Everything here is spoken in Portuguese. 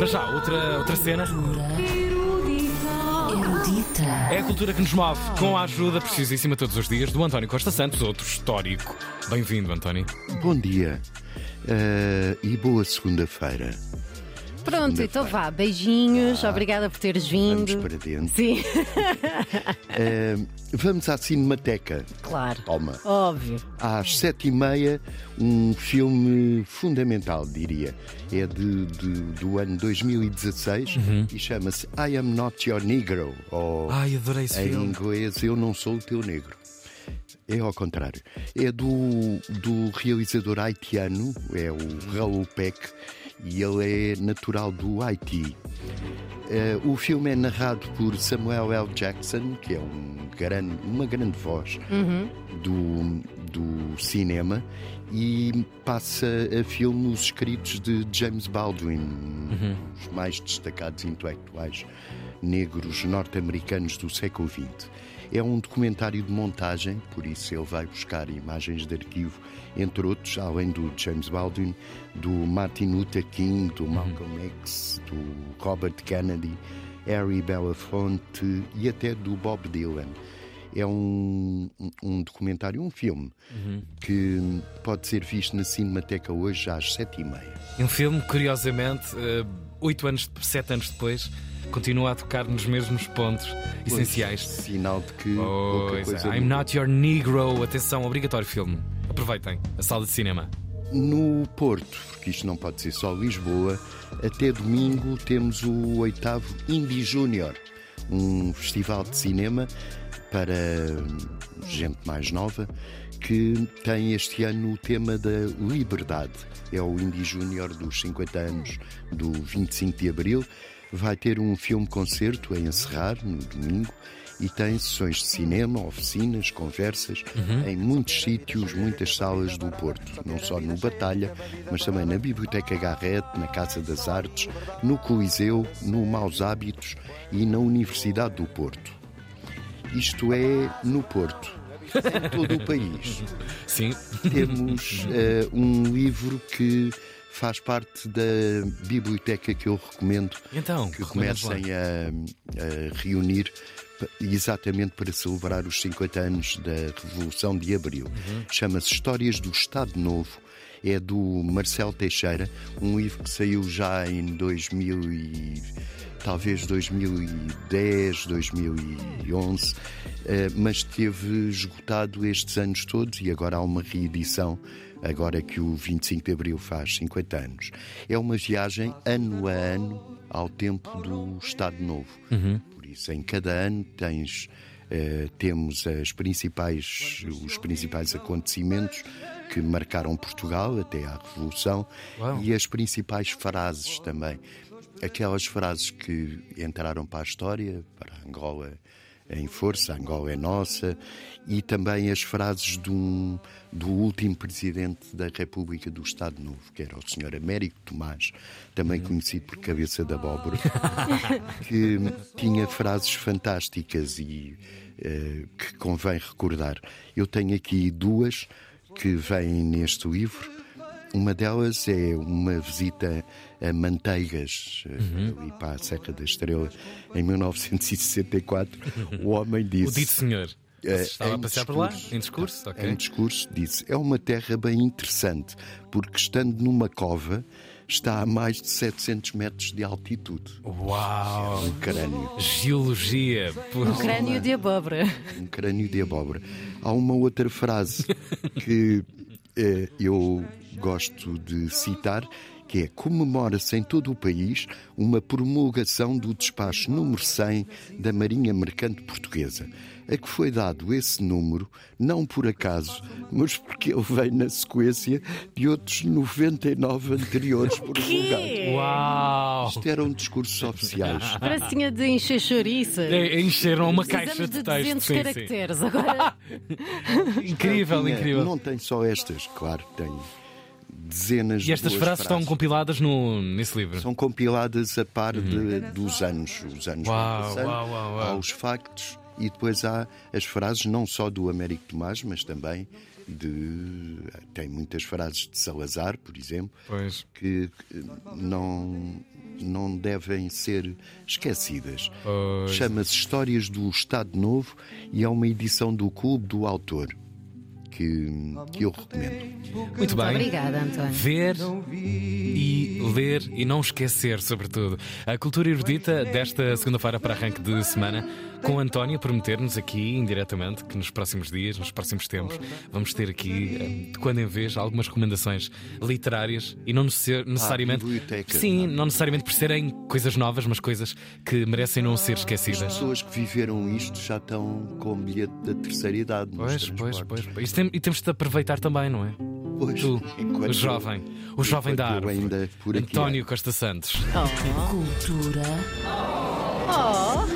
Para já, outra, outra cena. Erudita. É a cultura que nos move, com a ajuda precisíssima todos os dias do António Costa Santos, outro histórico. Bem-vindo, António. Bom dia eh, e boa segunda-feira. Pronto, então vá. Beijinhos, obrigada por teres Vamos vindo. para dentro. Sim, Eh, vamos à Cinemateca. claro. Palma. Óbvio. Às sete e meia, um filme fundamental, diria. É de, de- do ano 2016 e chama-se I Am Not Your Negro. Ou, Ai, adorei esse em filme. inglês, Eu Não Sou o Teu Negro. É ao contrário. É do, do realizador haitiano, é o Raul Peck, e ele é natural do Haiti. Eh, o filme é narrado por Samuel L. Jackson, que é um grande, uma grande voz do, do cinema, e passa a filme os escritos de James Baldwin, os mais destacados intelectuais negros norte-americanos do século XX. É um documentário de montagem, por isso ele vai buscar imagens de arquivo, entre outros, além do James Baldwin, do Martin Luther King, do uhum. Malcolm. X, do Robert Kennedy, Harry Belafonte e até do Bob Dylan. É um, um documentário, um filme, uhum. que pode ser visto na Cinemateca hoje às sete e meia. Um filme, curiosamente. Uh oito anos, sete anos depois, continua a tocar nos mesmos pontos pois, essenciais. Sinal de que. Pois. É, I'm not your Negro. Atenção, obrigatório filme. Aproveitem a sala de cinema. No Porto, porque isto não pode ser só Lisboa, até domingo temos o oitavo Indie Júnior, um festival de cinema para hum, gente mais nova que tem este ano o tema da liberdade. É o Indie Júnior dos 50 anos do 25 de Abril. Vai ter um filme-concerto a encerrar no domingo e tem sessões de cinema, oficinas, conversas em muitos sítios, muitas salas do Porto. Não só no Batalha, mas também na Biblioteca Garrett, na Casa das Artes, no Coliseu, no Maus Hábitos e na Universidade do Porto. Isto é no Porto. Em todo o país Sim. temos eh, um livro que faz parte da biblioteca que eu recomendo Então, que comecem a, a reunir exatamente para celebrar os 50 anos da Revolução de Abril. Chama-se Histórias do Estado Novo. É do Marcelo Teixeira, um livro que saiu já em 2000 e talvez 2010, 2011, eh, mas esteve esgotado estes anos todos e agora há uma reedição, agora que o 25 de Abril faz 50 anos. É uma viagem ano a ano ao tempo do Estado Novo. Por isso, em cada ano tens. eh, temos as principais, os principais acontecimentos que marcaram Portugal até à Revolução Uau. e as principais frases também. Aquelas frases que entraram para a história, para a Angola em força, Angola é nossa, e também as frases um- do último presidente da República do Estado Novo, que era o Sr. Américo Tomás, também conhecido por Cabeça da Abóbora, que tinha frases fantásticas e eh, que convém recordar. Eu tenho aqui duas que vêm neste livro. Uma delas é uma visita a Manteigas, eh, ali para a Serra da Estrela, em 1964. O homem O disse. dito senhor. Eh, Estava a em passear por lá? discurso. Em discurso? Ok. Em discurso, disse: É uma terra bem interessante, porque estando numa cova, está a mais de 700 metros de altitude. Uau! Um crânio. Geologia. Pô. Um crânio de abóbora. um crânio de abóbora. Há uma outra frase que eu gosto de citar, que é comemora-se em todo o país uma promulgação do despacho número 100 da Marinha Mercante Portuguesa, a que foi dado esse número, não por acaso, mas porque ele vem na sequência de outros 99 anteriores promulgados. Uau! Isto eram discursos oficiais. Pracinha de encher chouriça. É, Encheram uma caixa Precisamos de de texto. 200 sim, sim. caracteres. Agora, Incrível, Tinha- incrível. Não tem só estas, claro, tem dezenas E estas de boas frases estão compiladas no, nesse livro. São compiladas a par de- dos anos. Os anos Uau, passando, uau, uau, uau. Há os factos e depois há as frases, não só do Américo Tomás, mas também de. Tem muitas frases de Salazar, por exemplo, Pois. que não não devem ser esquecidas. Chama-se Histórias do Estado Novo e é uma edição do Clube do Autor que, que eu recomendo. Muito bem. Obrigada, António. Ver e ler e não esquecer, sobretudo. A cultura erudita desta segunda-feira para arranque de semana, com António a prometer-nos aqui, indiretamente, que nos próximos dias, nos próximos tempos, vamos ter aqui, eh, de quando em vez, algumas recomendações literárias e não necess- necessariamente. biblioteca, sim, não é? não necessariamente por serem coisas novas, mas coisas que merecem não ser As esquecidas. pessoas que viveram isto já estão com bilhete da terceira idade. Pois, pois, transportes. pois. Isso tem- e temos de aproveitar também, não é? Pois, Tu, enquanto o jovem, o jovem da árvore. ainda por aqui António Costa Santos. Cultura Oh,